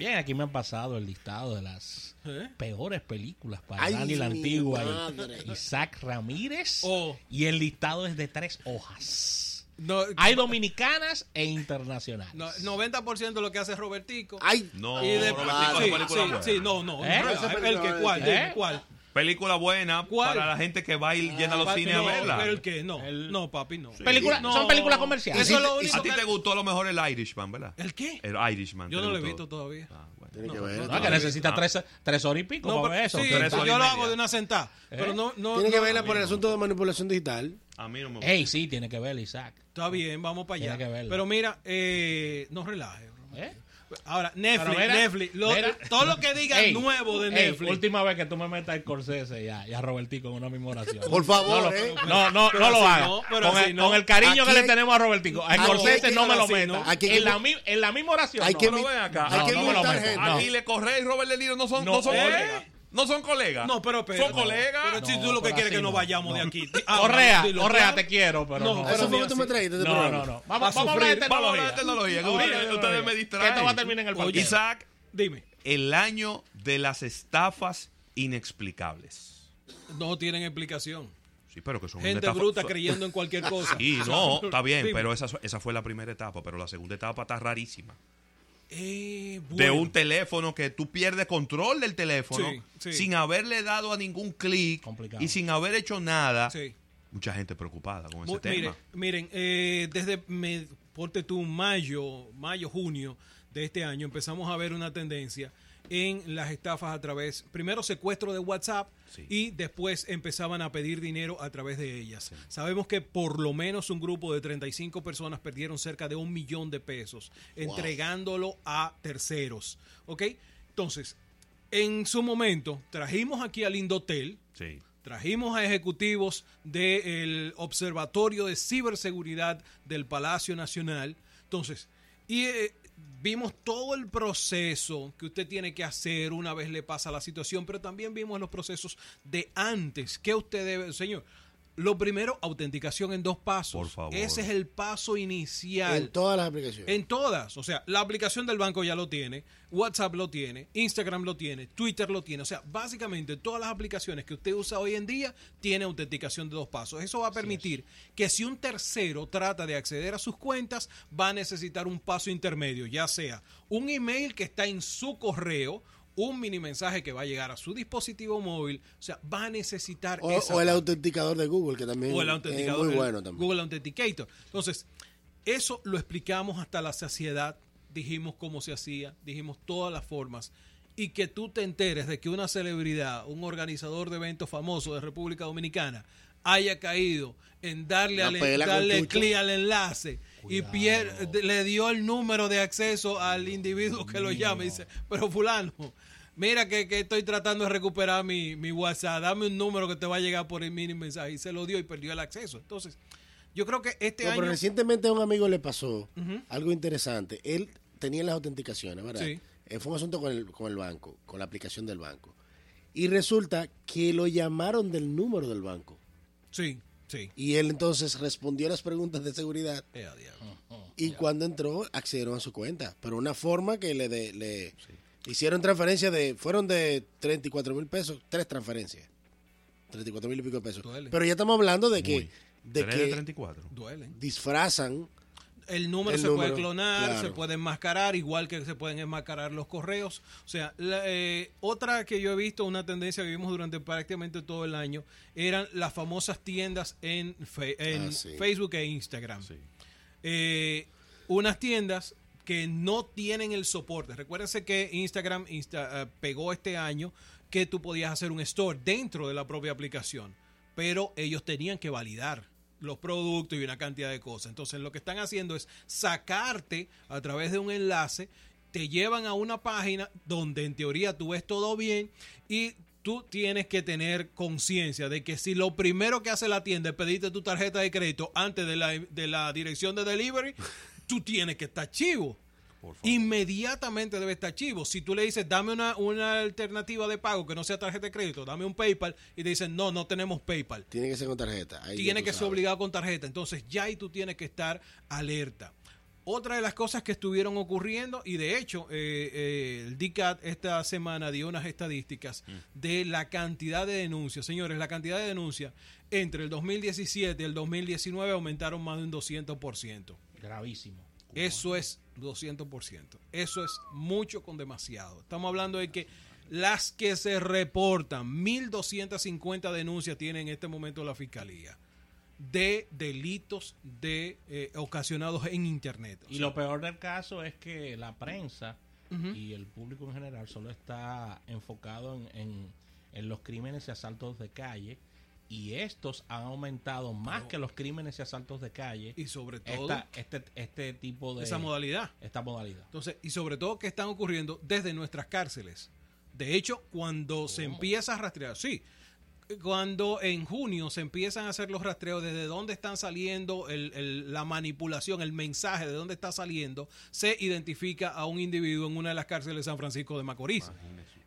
Bien, aquí me han pasado el listado de las ¿Eh? peores películas para Ay, Dani la Antigua madre. y Isaac Ramírez. Oh. Y el listado es de tres hojas. No, Hay dominicanas e internacionales. no, 90% de lo que hace Robertico. Ay, No, y de- Robertico, sí, no, no. ¿Eh? el que. ¿Eh? Dime, ¿Cuál? Película buena ¿Cuál? para la gente que va y llena los Papi, cines no, a verla. Pero el que, no. El- No, papi, no. Película- No. Son películas comerciales. Eso es lo a único ti que- te gustó a lo mejor el Irishman, ¿verdad? ¿El qué? El Irishman. Yo ¿te no lo he visto todavía. Ah, bueno. tiene No, que ver. no, No, que Ah, necesita ah. tres, tres horas y pico No, para ver eso. sí, tres yo lo hago de una sentada. Pero no, no, Tiene que verla por el asunto de manipulación digital. A mí no me gusta. Ey, sí, tiene que ver Isaac. Está bien, vamos para allá. Tiene que verla. Pero mira, eh, no relaje. bro. ¿Eh? Ahora, Netflix, mira, Netflix, lo- mira. todo lo que diga Ey, nuevo de ey, Netflix. última vez que tú me metas el Corsese y a, y a Robertico en una misma oración. Por favor, no, lo- eh. no, no, no lo hagas. no, con, el, no. con el cariño que hay- le tenemos a Robertico. Al aquí Corsese no me lo metas. ¿no? En, la, en la misma oración. Hay no. que ven acá. hay No, que no me lo metas. No. Aquí le Correa y Robert De Niro no son, No, no son ¿eh? No son colegas. No, pero, pero Son colegas. Pero si No, tú lo que quieres es que nos no. vayamos de aquí. Ah, dilo Correa, claro. te quiero, pero No, no. pero Eso fue lo mira, que tú me sí. trajiste de No, no, no. Vamos, vamos a hablar de sufrir. Vamos a tecnología. hablar de tecnología. ustedes, me distraen. esto va a terminar en el parque. Isaac, Dime, el año de las estafas inexplicables. no tienen explicación. Sí, pero que son Gente bruta son- creyendo en cualquier cosa. Sí, no, está bien, pero esa, esa fue la primera etapa, pero la segunda etapa está rarísima. Eh, De un teléfono que tú pierdes control del teléfono Sí, sí. sin haberle dado a ningún clic y sin haber hecho nada. Sí. Mucha gente preocupada con ese Mu- tema. Miren, miren eh, desde me, ponte tú mayo, mayo, junio de este año empezamos a ver una tendencia en las estafas a través, primero secuestro de WhatsApp Sí. y después empezaban a pedir dinero a través de ellas. Sabemos que por lo menos un grupo de 35 personas perdieron cerca de un millón de pesos entregándolo a terceros. ¿Ok? Entonces, en su momento trajimos aquí al Indotel, Sí. Trajimos a ejecutivos del Observatorio de Ciberseguridad del Palacio Nacional. Entonces, y eh, vimos todo el proceso que usted tiene que hacer una vez le pasa la situación, pero también vimos los procesos de antes. ¿Qué usted debe, señor? Lo primero, autenticación en dos pasos. Por favor. Ese es el paso inicial. En todas las aplicaciones. En todas. O sea, la aplicación del banco ya lo tiene, WhatsApp lo tiene, Instagram lo tiene, Twitter lo tiene. O sea, básicamente todas las aplicaciones que usted usa hoy en día tiene autenticación de dos pasos. Eso va a permitir que si un tercero trata de acceder a sus cuentas, va a necesitar un paso intermedio, ya sea un email que está en su correo, un mini mensaje que va a llegar a su dispositivo móvil. O sea, va a necesitar o, esa o el autenticador de Google, que también O el es autenticador. muy el bueno también. Google Authenticator. Entonces, eso lo explicamos hasta la saciedad. Dijimos cómo se hacía, dijimos todas las formas. Y que tú te enteres de que una celebridad, un organizador de eventos famoso de República Dominicana, haya caído en darle, al, darle clic al enlace y le dio el número de acceso al individuo que lo llama y dice, pero fulano, mira que, que estoy tratando de recuperar mi, mi WhatsApp, dame un número que te va a llegar por el mini mensaje y se lo dio y perdió el acceso. Entonces, yo creo que este No, año... pero recientemente a un amigo le pasó algo interesante. Él tenía las autenticaciones, ¿verdad? Sí. Eh, fue un asunto con el, con el banco, con la aplicación del banco. Y resulta que lo llamaron del número del banco. Sí, sí. Y él entonces respondió a las preguntas de seguridad. Eh, diablo. Y cuando entró, accedieron a su cuenta. Pero una forma que le, de- le hicieron transferencias de. Fueron de 34 mil pesos, tres transferencias. 34 mil y pico de pesos. Duele. Pero ya estamos hablando de que, Muy. de que 34. Duelen. disfrazan. El número El se número, puede clonar, claro. se puede enmascarar, igual que se pueden enmascarar los correos. O sea, la- eh, otra que yo he visto, una tendencia que vimos durante prácticamente todo el año, eran las famosas tiendas en, fe- en Ah, sí. Facebook e Instagram. Sí. Eh, unas tiendas que no tienen el soporte. Recuérdense que Instagram insta- eh, pegó este año que tú podías hacer un store dentro de la propia aplicación, pero ellos tenían que validar los productos y una cantidad de cosas. Entonces lo que están haciendo es sacarte a través de un enlace, te llevan a una página donde en teoría tú ves todo bien y tú tienes que tener conciencia de que si lo primero que hace la tienda es pedirte tu tarjeta de crédito antes de la, de la dirección de delivery, tú tienes que estar chivo. Inmediatamente debe estar chivo. Si tú le dices, dame una, una alternativa de pago que no sea tarjeta de crédito, dame un PayPal, y te dicen, no, no tenemos PayPal. Tiene que ser con tarjeta. Ahí Tiene que ser obligado con tarjeta. Entonces ya ahí tú tienes que estar alerta. otra de las cosas que estuvieron ocurriendo, y de hecho, eh, eh, el DICAT esta semana dio unas estadísticas de la cantidad de denuncias. Señores, la cantidad de denuncias entre el 2017 y el 2019 aumentaron más de un 200%. Gravísimo. Eso es 200%. Eso es mucho con demasiado. Estamos hablando de que las que se reportan, 1.250 denuncias tiene en este momento la Fiscalía de delitos de eh, ocasionados en Internet. O Y lo peor del caso es que la prensa y el público en general solo está enfocado en, en- en los crímenes y asaltos de calle y estos han aumentado más que los crímenes y asaltos de calle. y sobre todo Esta- este, este tipo de... esa modalidad. Esta modalidad. Entonces, y sobre todo que están ocurriendo desde nuestras cárceles. De hecho, cuando se empieza a rastrear, sí, cuando en junio se empiezan a hacer los rastreos desde dónde están saliendo el- el- la manipulación, el mensaje de dónde está saliendo, se identifica a un individuo en una de las cárceles de San Francisco de Macorís.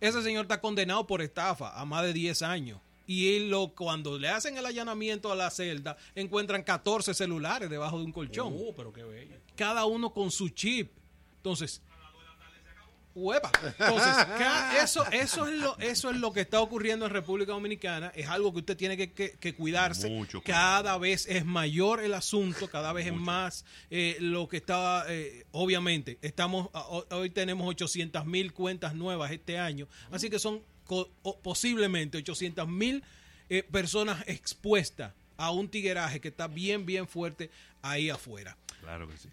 Ese señor está condenado por estafa a más de 10 años. Y él lo, cuando le hacen el allanamiento a la celda, encuentran 14 celulares debajo de un colchón Oh, pero qué bello. cada uno con su chip. Entonces, ¡Uepa! Entonces, eso, eso, es lo, eso es lo que está ocurriendo en República Dominicana. Es algo que usted tiene que, que- que cuidarse. Mucho cada vez es mayor el asunto, cada vez es más eh, lo que está, eh, obviamente, estamos hoy tenemos 800 mil cuentas nuevas este año, así que son posiblemente 800 mil eh, personas expuestas a un tigueraje que está bien, bien fuerte ahí afuera. Claro que sí.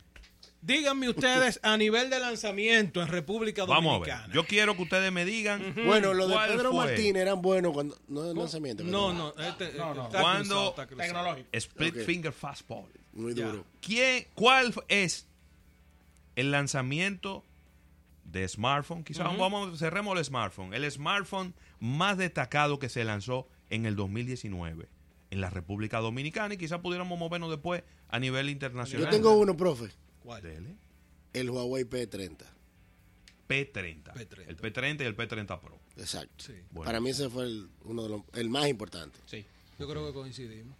Díganme ustedes a nivel de lanzamiento en República Vamos a Dominicana. ver. Yo quiero que ustedes me digan. Bueno, los de ¿cuál Pedro fue Martínez eran buenos cuando. No lanzamiento. No, ¿verdad? no, este, No, no. está ¿Cuándo? cruzado, está cruzado. Tecnológico. Split. Finger Fastball. Muy duro. ¿Quién, ¿Cuál es el lanzamiento de smartphone? Quizás vamos, cerremos el smartphone. El smartphone más destacado que se lanzó en el 2019 en la República Dominicana y quizás pudiéramos movernos después a nivel internacional. Yo tengo uno, profe. ¿Cuál? Dele. El Huawei P30. P30. P30. El P30 y el P30 Pro. Exacto. Sí. Bueno. Para mí ese fue el, uno de los, el más importante. Sí. Yo creo que coincidimos.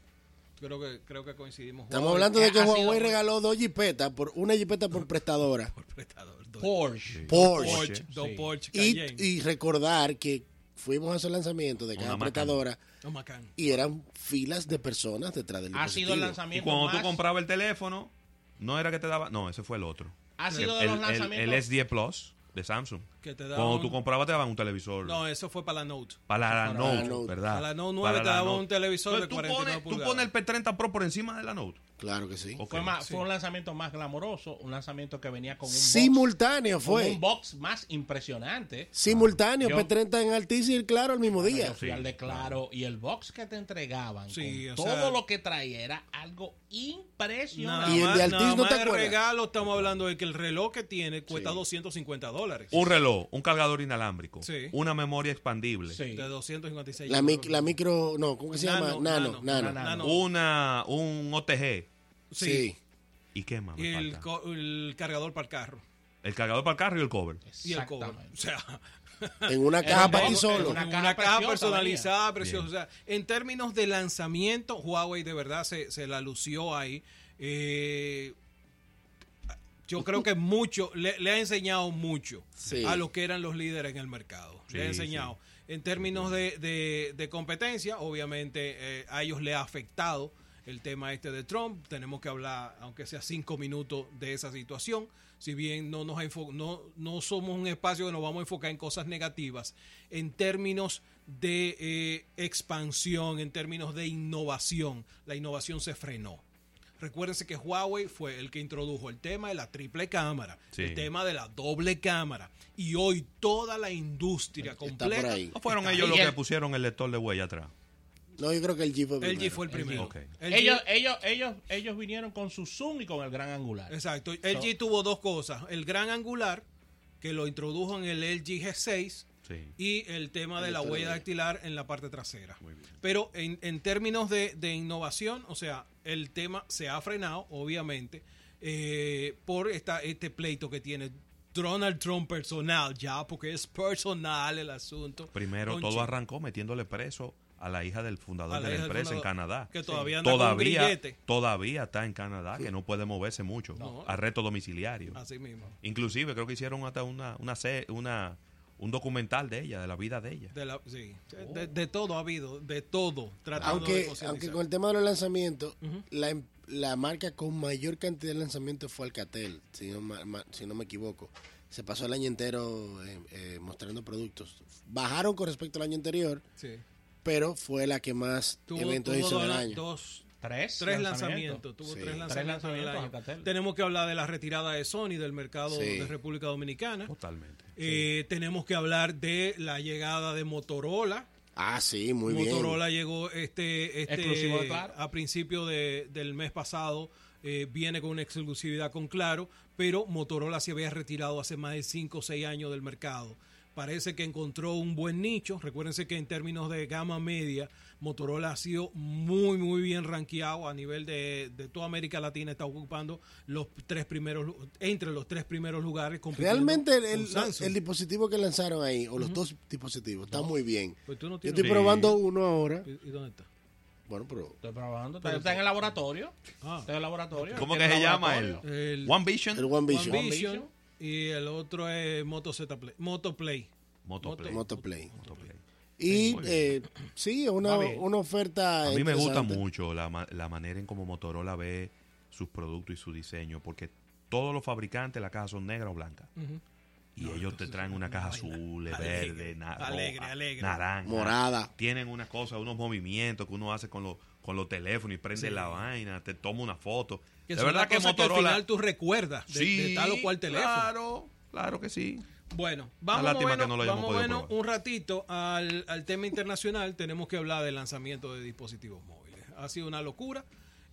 Creo que, creo que coincidimos. Estamos Huawei hablando de que ha sido- Huawei regaló dos jipetas, por una jipeta por prestadora. por prestador, dos Porsche. Porsche. Porsche, dos Sí. Porsche Y, y recordar que fuimos a esos lanzamientos de cada Una prestadora Macan. y eran filas de personas detrás del Ha sido el dispositivo. Y lanzamiento cuando más... tú comprabas el teléfono, no era que te daba. No, ese fue el otro. Ha El, sido de los el- el- lanzamientos... el S10 Plus de Samsung. Que te daba Cuando tú comprabas te daban un televisor. No, eso fue para la Note. para la Para Note, la Note. ¿verdad? Para la Note 9 Para te la daba Note. un televisor de Entonces, tú 49 pones, tú pones el P30 Pro por encima de la Note. Claro que sí. Fue, más- Sí. fue un lanzamiento más glamoroso, un lanzamiento que venía con un box, Simultáneo con fue. un box más impresionante. Simultáneo, Yo- P30 en Altice y el Claro al mismo Yo día. de Claro y el box que te entregaban Sí, con o todo sea- lo que traía era algo impresionante. Y el de Altiz nada no te de acuerdas. regalo estamos hablando de que el reloj que tiene cuesta 250 dólares. Un reloj, un cargador inalámbrico, Sí. una memoria expandible, Sí. De 256 La, euros. mic- la micro, no, ¿cómo que se Nano, llama? Nano, nano, nano. una, un OTG. Sí. Sí. ¿Y qué más? Y el, cargador para el carro. El cargador para el carro y el cover. Y el cover. O sea, En una caja para ti solo. Una una, caja caja, preciosa personalizada, preciosa. Bien. O sea, en términos de lanzamiento, Huawei de verdad se, se la lució ahí. Eh, yo creo que mucho, le, le ha enseñado mucho Sí. a los que eran los líderes en el mercado. le ha Sí, enseñado. En términos de, de- de competencia, obviamente eh, a ellos le ha afectado el tema este de Trump. Tenemos que hablar, aunque sea cinco minutos, de esa situación. Si bien no, nos no, no somos un espacio que nos vamos a enfocar en cosas negativas, en términos de eh, expansión, en términos de innovación, la innovación se frenó. Recuérdense que Huawei fue el que introdujo el tema de la triple cámara, Sí. el tema de la doble cámara. Y hoy toda la industria completa. ahí. ¿No fueron está ellos ahí. los que el- pusieron el lector de huella atrás? No, yo creo que el G fue El primero. G fue el primero. El Ellos, ellos, ellos, ellos vinieron con su zoom y con el gran angular. Exacto. El So- G tuvo dos cosas. El gran angular, que lo introdujo en el LG G6, Sí. y el tema de la huella dactilar en la parte trasera. Muy bien. Pero en, en términos de, de innovación, o sea, el tema se ha frenado, obviamente, eh, por esta, este pleito que tiene Donald Trump personal, ya, porque es personal el asunto. Primero todo arrancó metiéndole preso a la hija del fundador de la empresa en Canadá. que todavía un todavía, todavía está en Canadá, que no puede moverse mucho. No. Arresto domiciliario. Así mismo. Inclusive creo que hicieron hasta una, una, se- una un documental de ella, de la vida de ella. De, la- sí, de, de todo ha habido, de todo. De Aunque, aunque con el tema de los lanzamientos, la, em- la marca con mayor cantidad de lanzamientos fue Alcatel, si no, ma- ma- si no me equivoco. Se pasó el año entero eh, eh, mostrando productos. Bajaron con respecto al año anterior, Sí. pero fue la que más Tuvo, eventos tuvo hizo del año. dos- Tres, tres lanzamientos. Tuvo Sí. tres Tres lanzamientos, en el lanzamientos, año. Alcatel. Tenemos que hablar de la retirada de Sony del mercado Sí. de República Dominicana. Totalmente. Eh, Tenemos que hablar de la llegada de Motorola. Ah, sí, muy Motorola llegó este, este Exclusivo de Claro. a principio de- del mes pasado. eh, viene con una exclusividad con Claro, pero Motorola se había retirado hace más de 5 o 6 años del mercado. Parece que encontró un buen nicho. Recuérdense que en términos de gama media, Motorola ha sido muy, muy bien rankeado a nivel de, de toda América Latina. Está ocupando los tres primeros, entre los tres primeros lugares. Realmente el, el- dispositivo que lanzaron ahí, o los dos dispositivos, está muy bien. Pues tú no Yo estoy Sí. probando uno ahora. ¿Y dónde está? Bueno, pero Estoy probando. Está, está en el laboratorio. Ah. Está en el laboratorio. ¿Cómo que se llama él? El- One Vision. el One One Vision, One Vision, Vision. Y el otro es Moto Z Play, Moto Play. Motoplay. Motoplay. Motoplay. Y eh, sí, una, una oferta. A mí me gusta mucho la, la manera en cómo Motorola ve sus productos y su diseño, porque todos los fabricantes la caja son negras o blancas. Y ellos te traen una caja azul, alegre, verde, na- alegre, roja, alegre. naranja. Morada. Tienen una cosa, unos movimientos que uno hace con, los con los teléfonos y prende Sí. la vaina, te toma una foto. Que de son verdad las que cosas que al Motorola... final tú recuerdas de, de tal o cual teléfono. Claro, claro que sí. Bueno, vamos, bueno, no vamos bueno, un ratito al, al tema internacional. Tenemos que hablar del lanzamiento de dispositivos móviles. Ha sido una locura.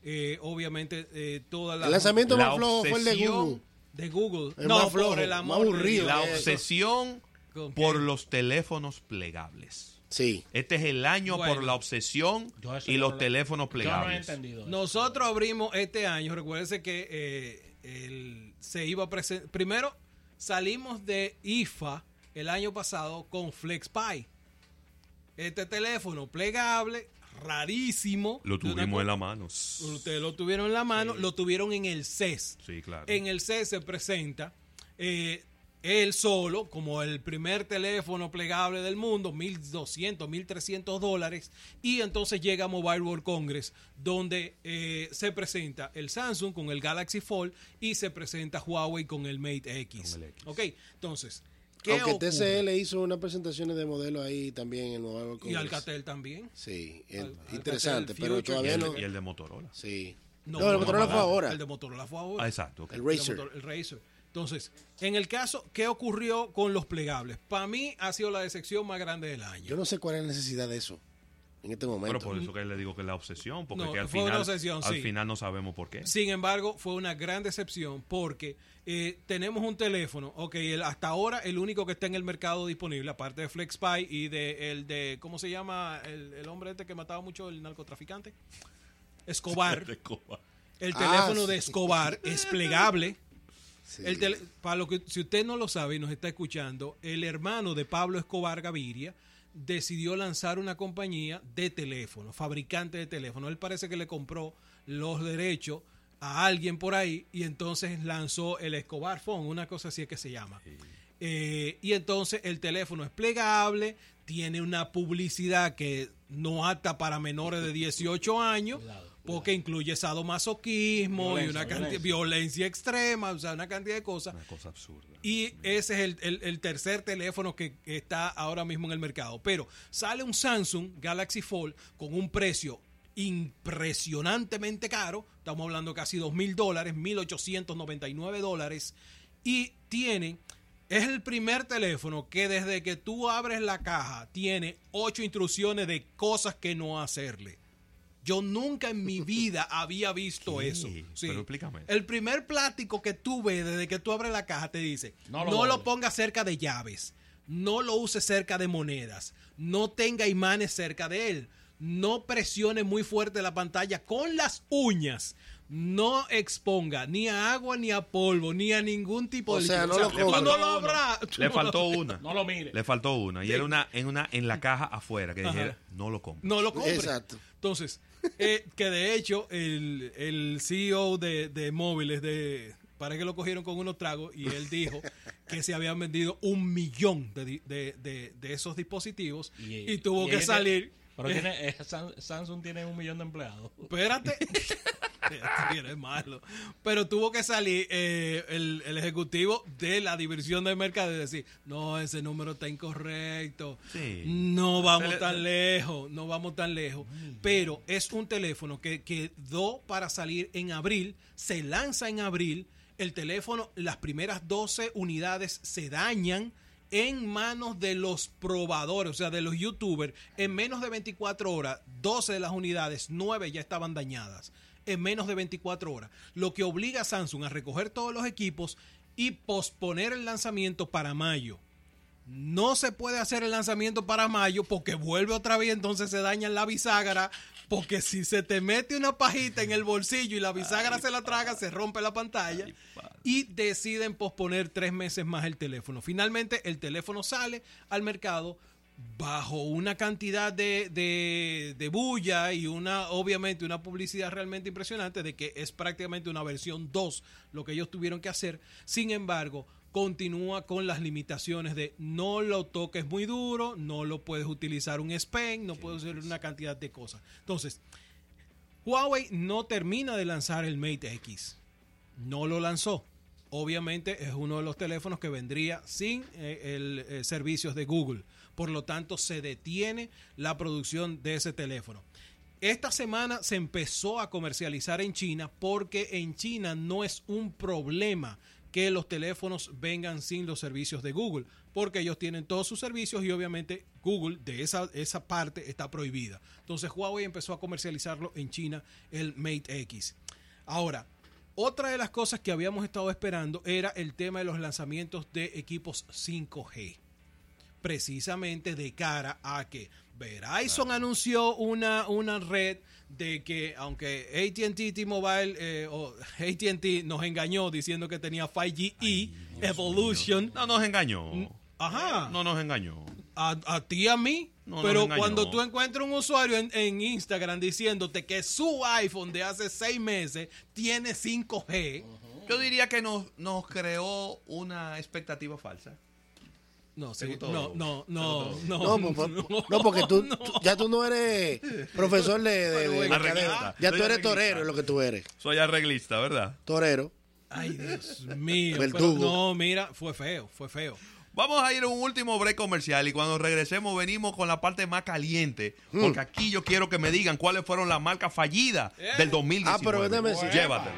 Eh, obviamente, eh, toda la... El lanzamiento La más flojo fue el de obsesión Google. de Google. El no, más flojo, por el amor aburrido. La Eh, obsesión ¿Con por los teléfonos plegables. Sí. Este es el año Bueno. por la obsesión y los no lo- teléfonos Yo no he plegables. entendido. Nosotros abrimos este año, recuérdense que eh, el- se iba a presentar. Primero salimos de IFA el año pasado con FlexPy. Este teléfono plegable, rarísimo. Lo tuvimos en la mano. Ustedes lo tuvieron en la mano, lo tuvieron en el CES. Sí, claro. En el CES se presenta eh, él solo, como el primer teléfono plegable del mundo, 1.200, 1.300 dólares. Y entonces llega a Mobile World Congress, donde eh, se presenta el Samsung con el Galaxy Fold y se presenta Huawei con el Mate X. Con el X. Ok, entonces, ¿qué Aunque ocurre? TCL hizo unas presentaciones de modelo ahí también en el Mobile World Y Congress. Alcatel también. Sí, Al- en- Alcatel interesante, pero y, todavía el, no. y el de Motorola. Sí. No, No, el no, Motorola fue ahora. El de Motorola fue ahora. Ah, exacto. El motor- el Razer. Entonces, en el caso, ¿qué ocurrió con los plegables? Para mí ha sido la decepción más grande del año. Yo no sé cuál es la necesidad de eso en este Pero momento. por eso que le digo que es la obsesión, porque No, que al, fue una final, obsesión, al sí. final no sabemos por qué. Sin embargo, fue una gran decepción porque eh, tenemos un teléfono, ok, el- hasta ahora el único que está en el mercado disponible, aparte de FlexPy y de el de, ¿cómo se llama? El, el hombre este que mataba mucho el narcotraficante. Escobar. El Ah, teléfono sí. de Escobar es plegable. Sí. El tele- para lo que si usted no lo sabe y nos está escuchando, el hermano de Pablo Escobar Gaviria decidió lanzar una compañía de teléfono, fabricante de teléfono. Él parece que le compró los derechos a alguien por ahí y entonces lanzó el Escobar Phone, una cosa así es que se llama. Eh, y entonces el teléfono es plegable, tiene una publicidad que no apta para menores de 18 años, porque incluye sadomasoquismo y Violencia, una cantidad violencia. violencia extrema, o sea, una cantidad de cosas. Una cosa absurda. Y ese es el, el- el tercer teléfono que está ahora mismo en el mercado. Pero sale un Samsung Galaxy Fold con un precio impresionantemente caro. Estamos hablando casi dos mil dólares, 1.899 dólares. Y tiene, es el primer teléfono que desde que tú abres la caja tiene ocho instrucciones de cosas que no hacerle. Yo nunca en mi vida había visto ¿Qué? eso. Sí. Pero explícame. El primer plástico que tú ves desde que tú abres la caja te dice, No no lo lo, pongas cerca de llaves, no lo uses cerca de monedas, no tenga imanes cerca de él, no presione muy fuerte la pantalla con las uñas, no exponga ni a agua, ni a polvo, ni a ningún tipo O de sea, no lo tú compre. no lo tú Le faltó lo- una. No lo mire. Le faltó una. Y era una en una en la caja afuera que Ajá. dijera, no lo compre. No lo compre. Exacto. Entonces, eh, que de hecho, el, el CEO de, de móviles de. Parece que lo cogieron con unos tragos y él dijo que se habían vendido un millón de, de- de- esos dispositivos y, tuvo y que salir. Pero tiene, eh, Sam- Samsung tiene un millón de empleados. Espérate. Eres malo. Pero tuvo que salir eh, el, el ejecutivo de la división de mercado y decir, no, ese número está incorrecto. Sí. No vamos tan lejos, no vamos tan lejos. Pero es un teléfono que quedó para salir en abril, se lanza en abril, el teléfono, las primeras 12 unidades se dañan en manos de los probadores, o sea, de los youtubers. En menos de 24 horas, 12 de las unidades, 9 ya estaban dañadas. En menos de 24 horas. Lo que obliga a Samsung a recoger todos los equipos y posponer el lanzamiento para mayo. No se puede hacer el lanzamiento para mayo porque vuelve otra vez, entonces se daña la bisagra. Porque si se te mete una pajita en el bolsillo y la bisagra se la traga, se rompe la pantalla. Y deciden posponer tres meses más el teléfono. Finalmente, el teléfono sale al mercado bajo una cantidad de, de, de bulla y una, obviamente, una publicidad realmente impresionante de que es prácticamente una versión 2 lo que ellos tuvieron que hacer. Sin embargo, continúa con las limitaciones de no lo toques muy duro, no lo puedes utilizar un S Pen, no puedes hacer una cantidad de cosas. Entonces, Huawei no termina de lanzar el Mate X. No lo lanzó. Obviamente es uno de los teléfonos que vendría sin eh, el eh, servicios de Google. Por lo tanto, se detiene la producción de ese teléfono. Esta semana se empezó a comercializar en China porque en China no es un problema que los teléfonos vengan sin los servicios de Google, porque ellos tienen todos sus servicios y obviamente Google de esa, esa parte está prohibida. Entonces Huawei empezó a comercializarlo en China, el Mate X. Ahora, otra de las cosas que habíamos estado esperando era el tema de los lanzamientos de equipos 5G precisamente de cara a que Verizon anunció una, una red de que aunque AT&T T-Mobile eh, o AT&T nos engañó diciendo que tenía 5G E Evolution, No nos engañó. ajá, No nos engañó. a, a ti a mí. No, pero cuando tú encuentras un usuario en, en Instagram diciéndote que su iPhone de hace seis meses tiene 5G, Yo diría que nos, nos creó una expectativa falsa. No, sí, gustó? no, no, ¿Te no, gustó? no, No, no, porque tú, no. tú- ya tú no eres profesor de, de- de. Arreglista. Ya Soy tú eres arreglista. torero, es lo que tú eres. Soy arreglista, ¿verdad? Torero. Ay, Dios mío. Pero no, mira, fue feo, fue feo. Vamos a ir a un último break comercial y cuando regresemos venimos con la parte más caliente. Porque aquí yo quiero que me digan cuáles fueron las marcas fallidas del 2019. Ah, pero déjame decir. Llévatelo.